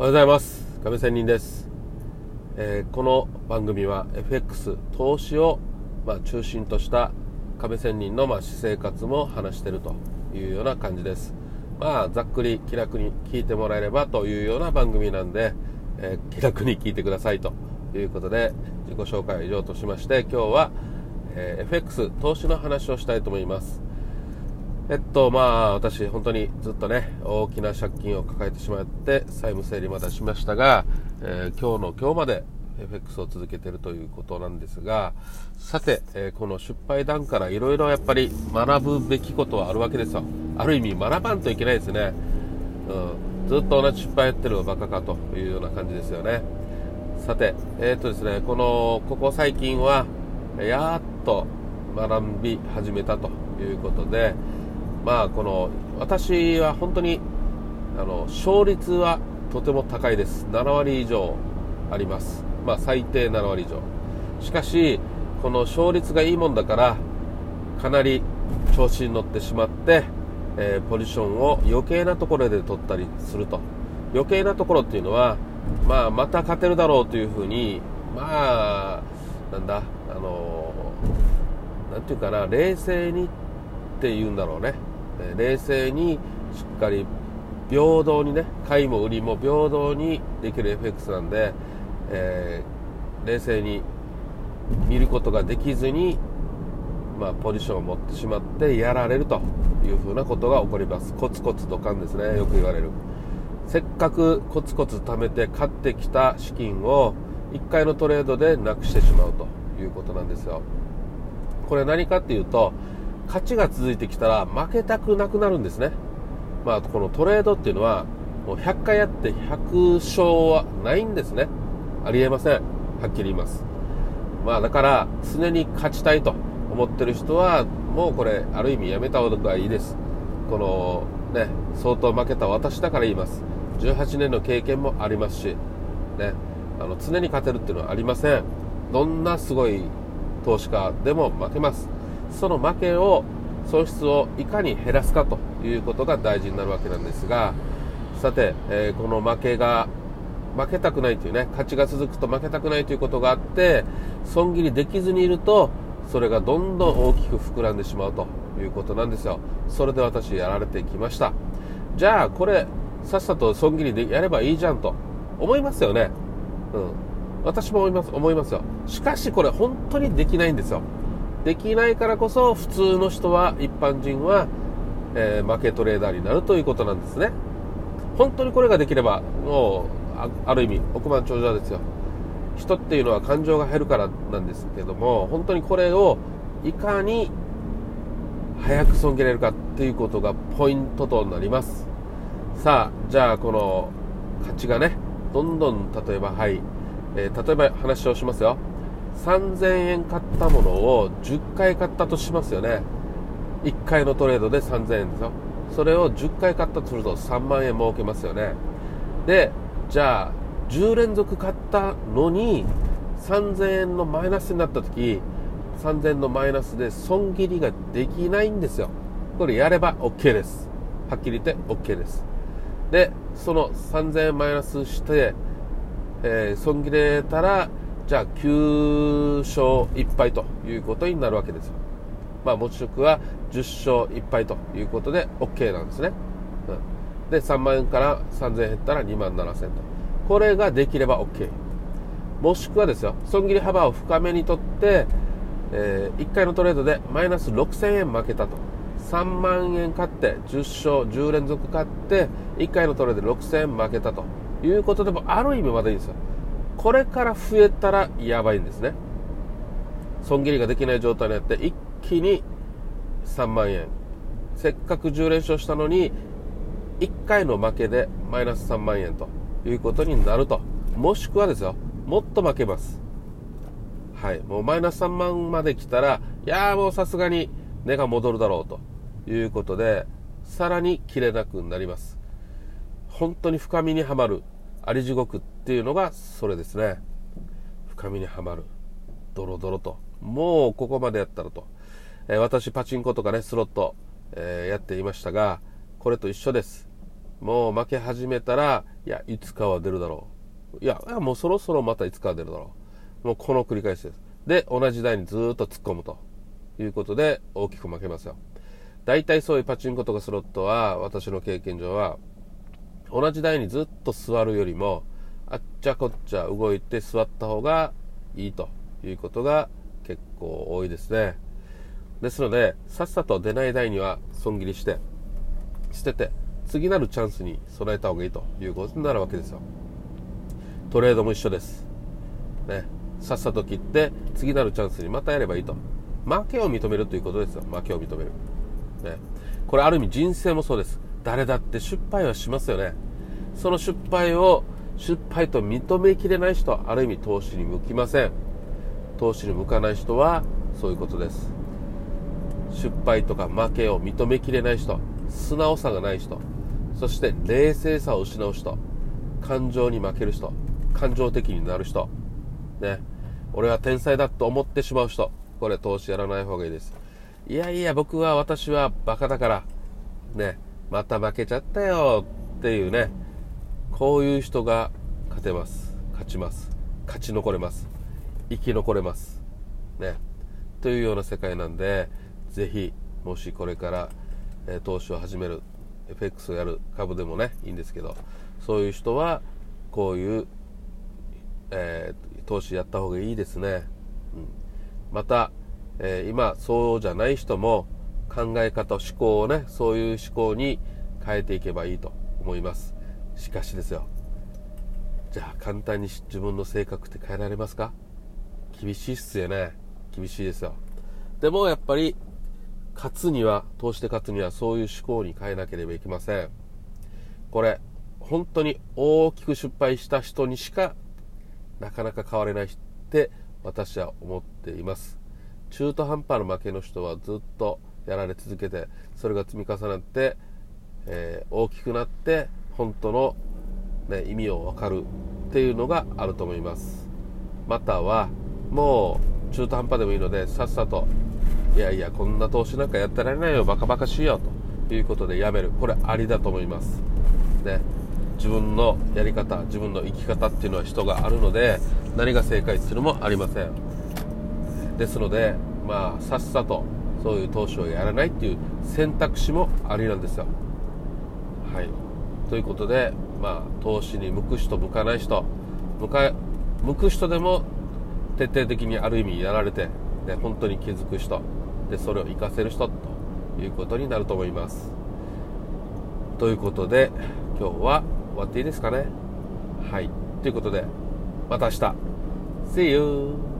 おはようございます。亀仙人です、えー、この番組は FX 投資を、まあ、中心とした亀仙人の、まあ、私生活も話してるというような感じです。まあざっくり気楽に聞いてもらえればというような番組なんで、えー、気楽に聞いてくださいということで自己紹介を以上としまして今日は、えー、FX 投資の話をしたいと思います。えっとまあ私本当にずっとね大きな借金を抱えてしまって債務整理までしましたが、えー、今日の今日まで FX を続けているということなんですがさて、えー、この失敗談からいろいろやっぱり学ぶべきことはあるわけですよ。ある意味学ばんといけないですね、うん、ずっと同じ失敗やってるのバカかというような感じですよね。さてえー、っとですねこのここ最近はやっと学び始めたということで、まあこの私は本当にあの勝率はとても高いです。7割以上あります。まあ最低7割以上。しかしこの勝率がいいもんだからかなり調子に乗ってしまって、えー、ポジションを余計なところで取ったりすると。余計なところっていうのは、まあ、また勝てるだろうというふうにまあなんだあのなんていうかな冷静にっていうんだろうね。え冷静にしっかり平等にね買いも売りも平等にできる FX なんで、えー、冷静に見ることができずに、まあ、ポジションを持ってしまってやられるというふうなことが起こります。コツコツドカンですねよく言われる。せっかくコツコツ貯めて買ってきた資金を1回のトレードでなくしてしまうということなんですよ。これ何かっていうと勝ちが続いてきたら負けたくなくなるんですね。まあ、このトレードっていうのは、もう100回やって100勝はないんですね。ありえません。はっきり言います。まあ、だから、常に勝ちたいと思ってる人は、もうこれ、ある意味やめた方がいいです。この、ね、相当負けた私だから言います。18年の経験もありますし、ね、あの、常に勝てるっていうのはありません。どんなすごい投資家でも負けます。その負けを損失をいかに減らすかということが大事になるわけなんですがさて、えー、この負けが負けたくないというね勝ちが続くと負けたくないということがあって損切りできずにいるとそれがどんどん大きく膨らんでしまうということなんですよ。それで私やられてきました。じゃあこれさっさと損切りでやればいいじゃんと思いますよね。うん。私も思います思いますよ。しかしこれ本当にできないんですよ。できないからこそ普通の人は一般人は、えー、負けトレーダーになるということなんですね。本当にこれができればもうある意味億万長者ですよ。人っていうのは感情が減るからなんですけども本当にこれをいかに早く損切れるかっていうことがポイントとなります。さあじゃあこの勝ちがねどんどん例えばはい、えー、例えば話をしますよ。3000円買ったものを10回買ったとしますよね。1回のトレードで3000円ですよ。それを10回買ったとすると3万円儲けますよね。でじゃあ10連続買ったのに3000円のマイナスになった時3000円のマイナスで損切りができないんですよ。これやれば OK です。はっきり言って OK です。でその3000円マイナスして、えー、損切れたらじゃあ9勝1敗ということになるわけですよ。まあ、持ち職は10勝1敗ということで OK なんですね。うん、で、3万円から3000円減ったら2万7000と。これができれば OK。もしくはですよ、損切り幅を深めにとって、えー、1回のトレードでマイナス6000円負けたと。3万円買って、10勝、10連続買って、1回のトレードで6000円負けたということでも、ある意味まだいいですよ。これから増えたらやばいんですね。損切りができない状態になって一気に3万円。せっかく10連勝したのに1回の負けでマイナス3万円ということになると。もしくはですよもっと負けます。はい。もうマイナス3万まで来たらいやーもうさすがに値が戻るだろうということでさらに切れなくなります。本当に深みにはまる。あり地獄っていうのがそれですね。深みにはまる。ドロドロと。もうここまでやったらと、えー、私パチンコとかねスロット、えー、やっていましたがこれと一緒です。もう負け始めたらいやいつかは出るだろう。いやもうそろそろまたいつかは出るだろう。もうこの繰り返しです。で同じ台にずっと突っ込むと。いうことで大きく負けますよ。大体そういうパチンコとかスロットは私の経験上は同じ台にずっと座るよりもあっちゃこっちゃ動いて座った方がいいということが結構多いですね。ですのでさっさと出ない台には損切りして捨てて次なるチャンスに備えた方がいいということになるわけですよ。トレードも一緒です。ね。さっさと切って次なるチャンスにまたやればいいと。負けを認めるということですよ。負けを認める。ね、これある意味人生もそうです。誰だって失敗はしますよね。その失敗を失敗と認めきれない人はある意味投資に向きません。投資に向かない人はそういうことです。失敗とか負けを認めきれない人素直さがない人そして冷静さを失う人感情に負ける人感情的になる人ね。俺は天才だと思ってしまう人これ投資やらない方がいいです。いやいや、僕は、私はバカだから、ね、また負けちゃったよっていうね、こういう人が勝てます。勝ちます。勝ち残れます。生き残れます。ね。というような世界なんで、ぜひ、もしこれから、え、投資を始める、FX をやる株でもね、いいんですけど、そういう人は、こういう、えー、投資やった方がいいですね。うん、また、えー、今そうじゃない人も考え方思考をねそういう思考に変えていけばいいと思います。しかしですよ。じゃあ簡単に自分の性格って変えられますか？厳しいっすよね。厳しいですよ。でもやっぱり勝つには投資で勝つにはそういう思考に変えなければいけません。これ本当に大きく失敗した人にしかなかなか変われないって私は思っています。中途半端な負けの人はずっとやられ続けてそれが積み重なって、えー、大きくなって本当の、ね、意味を分かるっていうのがあると思います。またはもう中途半端でもいいのでさっさといやいやこんな投資なんかやってられないよバカバカしいよということでやめる。これありだと思います。ね。自分のやり方自分の生き方っていうのは人があるので何が正解っていうのもありません。ですので、まあ、さっさとそういう投資をやらないっていう選択肢もありなんですよ。はい、ということで、まあ、投資に向く人向かない人向か向く人でも徹底的にある意味やられて、ね、本当に気づく人でそれを活かせる人ということになると思います。ということで今日は終わっていいですかね？はい。ということでまた明日 See you!